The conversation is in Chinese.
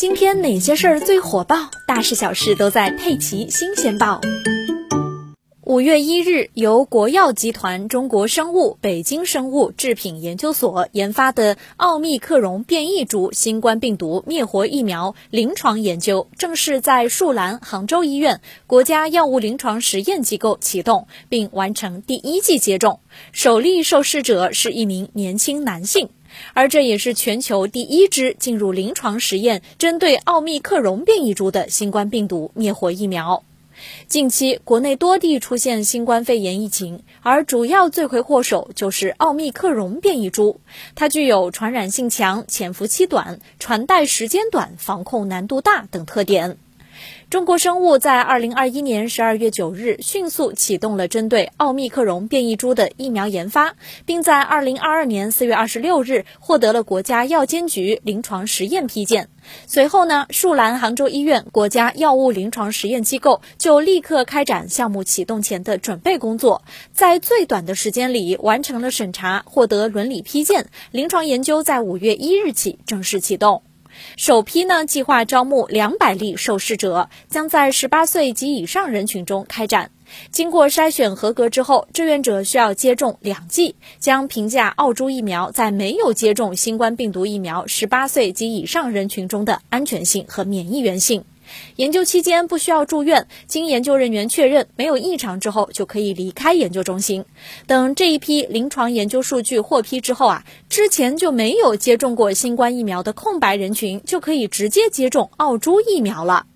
今天哪些事儿最火爆？大事小事都在《佩奇新鲜报》。五月一日，由国药集团、中国生物、北京生物制品研究所研发的奥密克戎变异株新冠病毒灭活疫苗临床研究正式在树兰杭州医院国家药物临床实验机构启动，并完成第一剂接种。首例受试者是一名年轻男性。而这也是全球第一支进入临床实验、针对奥密克戎变异株的新冠病毒灭活疫苗。近期，国内多地出现新冠肺炎疫情，而主要罪魁祸首就是奥密克戎变异株。它具有传染性强、潜伏期短、传代时间短、防控难度大等特点。中国生物在二零二一年十二月九日迅速启动了针对奥密克戎变异株的疫苗研发，并在二零二二年四月二十六日获得了国家药监局临床实验批件。随后呢，树兰杭州医院国家药物临床实验机构就立刻开展项目启动前的准备工作，在最短的时间里完成了审查，获得伦理批件，临床研究在五月一日起正式启动。首批呢，计划招募两百例受试者，将在十八岁及以上人群中开展。经过筛选合格之后，志愿者需要接种两剂，将评价澳洲疫苗在没有接种新冠病毒疫苗十八岁及以上人群中的安全性和免疫原性。研究期间不需要住院，经研究人员确认没有异常之后，就可以离开研究中心。等这一批临床研究数据获批之后啊，之前就没有接种过新冠疫苗的空白人群就可以直接接种澳洲疫苗了。